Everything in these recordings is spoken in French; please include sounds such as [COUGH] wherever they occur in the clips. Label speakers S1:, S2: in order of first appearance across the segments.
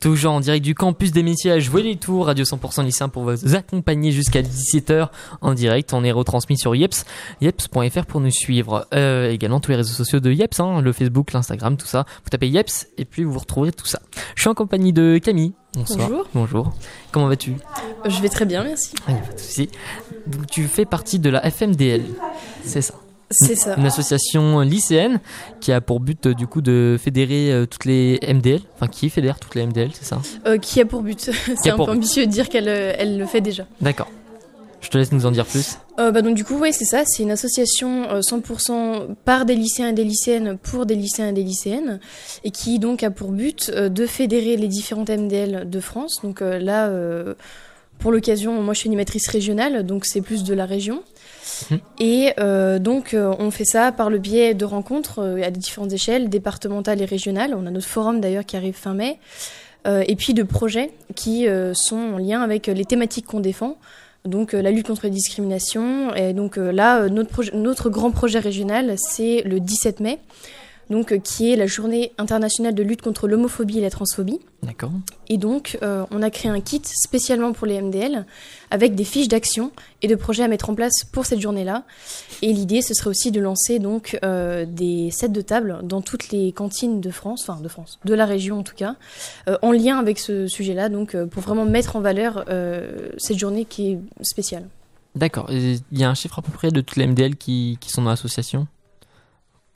S1: Toujours en direct du campus des métiers à jouer les tours, Radio 100% lycéen pour vous accompagner jusqu'à 17h en direct. On est retransmis sur Yeps, yeps.fr pour nous suivre. Euh, également tous les réseaux sociaux de Yeps, hein, le Facebook, l'Instagram, tout ça. Vous tapez Yeps et puis vous retrouverez tout ça. Je suis en compagnie de Camille. Bonsoir.
S2: Bonjour.
S1: Bonjour. Comment vas-tu?
S2: Je vais très bien, merci.
S1: Ah, pas de souci. Donc, tu fais partie de la FMDL, c'est ça
S2: C'est ça.
S1: une association lycéenne qui a pour but euh, du coup de fédérer euh, toutes les MDL, enfin qui fédère toutes les MDL, c'est ça
S2: Euh, qui a pour but [LAUGHS] C'est un peu ambitieux de dire qu'elle elle le fait déjà.
S1: D'accord. Je te laisse nous en dire plus.
S2: Euh, bah donc du coup, ouais, c'est ça. C'est une association euh, 100% par des lycéens et des lycéennes pour des lycéens et des lycéennes, et qui donc a pour but euh, de fédérer les différentes MDL de France. Donc là, pour l'occasion, moi je suis animatrice régionale, donc c'est plus de la région.
S1: Mhm.
S2: Et euh, donc euh, on fait ça par le biais de rencontres euh, à différentes échelles, départementales et régionales. On a notre forum d'ailleurs qui arrive fin mai. Euh, et puis de projets qui euh, sont en lien avec les thématiques qu'on défend. Donc la lutte contre les discriminations. Et donc là, notre, notre grand projet régional, c'est le 17 mai, donc euh, qui est la journée internationale de lutte contre l'homophobie et la transphobie.
S1: D'accord.
S2: Et donc, euh, on a créé un kit spécialement pour les MDL avec des fiches d'action et de projets à mettre en place pour cette journée-là. Et l'idée, ce serait aussi de lancer donc euh, des sets de table dans toutes les cantines de France, enfin de France, de la région en tout cas, euh, en lien avec ce sujet-là, donc pour vraiment mettre en valeur cette journée qui est spéciale.
S1: D'accord. Il y a un chiffre à peu près de toutes les MDL qui, qui sont dans l'association?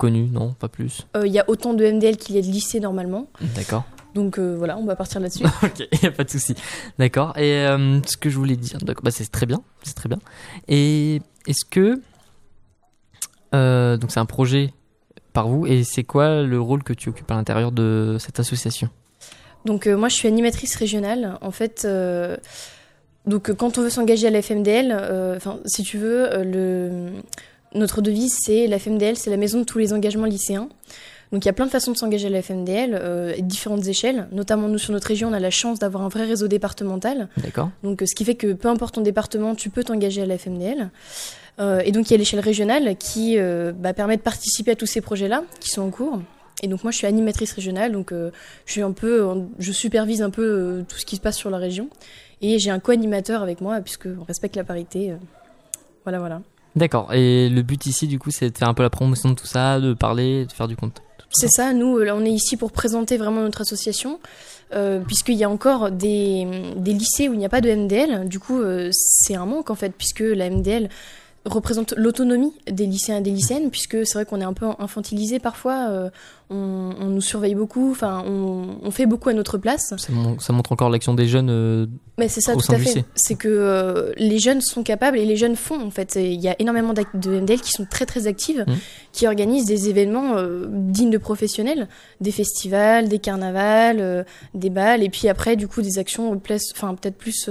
S1: Connu, non, pas plus?
S2: Euh, Il y a autant de MDL qu'il y a de lycées normalement,
S1: D'accord.
S2: donc euh, voilà, on va partir là-dessus. [LAUGHS]
S1: ok, y a pas de souci. D'accord. Et euh, ce que je voulais dire, bah, c'est très bien, c'est très bien. Et est-ce que euh, donc c'est un projet par vous et c'est quoi le rôle que tu occupes à l'intérieur de cette association?
S2: Donc euh, moi je suis animatrice régionale. En fait, euh, donc euh, quand on veut s'engager à la FMDL, euh, enfin si tu veux, euh, le notre devise c'est la FMDL, c'est la maison de tous les engagements lycéens. Donc il y a plein de façons de s'engager à la FMDL, euh, différentes échelles. Notamment nous sur notre région, on a la chance d'avoir un vrai réseau départemental.
S1: D'accord.
S2: Donc, euh, ce qui fait que peu importe ton département, tu peux t'engager à la FMDL. Euh, et donc, il y a l'échelle régionale qui euh, bah, permet de participer à tous ces projets-là qui sont en cours. Et donc, moi, je suis animatrice régionale, donc euh, je suis un peu, je supervise un peu tout ce qui se passe sur la région. Et j'ai un co-animateur avec moi, puisque on respecte la parité. voilà, voilà.
S1: D'accord. Et le but ici, du coup, c'est de faire un peu la promotion de tout ça, de parler, de faire du compte.
S2: C'est ça, nous, euh, on est ici pour présenter vraiment notre association, euh, puisqu'il y a encore des, des lycées où il n'y a pas de MDL. Du coup, euh, c'est un manque, en fait, puisque la MDL représente l'autonomie des lycéens et des lycéennes, puisque c'est vrai qu'on est un peu infantilisé parfois, euh, on, on nous surveille beaucoup, enfin, on, on fait beaucoup à notre place.
S1: Ça, mon- ça montre encore l'action des jeunes. euh,
S2: Mais c'est ça,
S1: Au
S2: tout
S1: sein
S2: à
S1: du
S2: fait. C'est que euh, les jeunes sont capables et les jeunes font en fait. Il y a énormément de MDL qui sont très très actives,
S1: Mhm.
S2: qui organisent des événements dignes de professionnels, des festivals, des carnavals, des balles, et puis après du coup des actions, enfin peut-être plus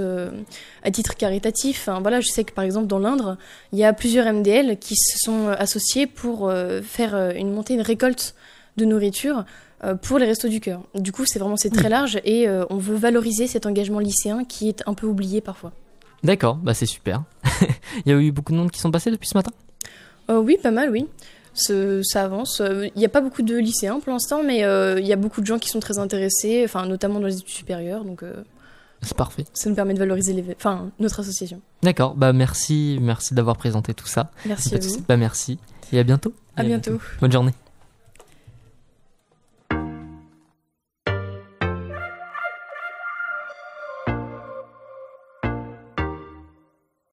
S2: à titre caritatif. Voilà, je sais que par exemple dans l'Indre, il y a plusieurs MDL qui se sont euh, associés pour euh, faire euh, une montée, une récolte de nourriture pour les restos du cœur. Du coup, c'est vraiment c'est très large et euh, on veut valoriser cet engagement lycéen qui est un peu oublié parfois.
S1: D'accord, bah c'est super. [LAUGHS] Il y a eu beaucoup de monde qui sont passés depuis ce matin?
S2: Euh, oui, pas mal, oui. Ça avance. Il n'y a pas beaucoup de lycéens pour l'instant, mais euh, il y a beaucoup de gens qui sont très intéressés, enfin notamment dans les études supérieures, donc
S1: C'est parfait.
S2: ça nous permet de valoriser les, enfin notre association.
S1: D'accord, bah merci, merci d'avoir présenté tout ça.
S2: Merci à vous.
S1: Bah merci. Et à bientôt.
S2: À
S1: Et
S2: bientôt.
S1: Bonne journée.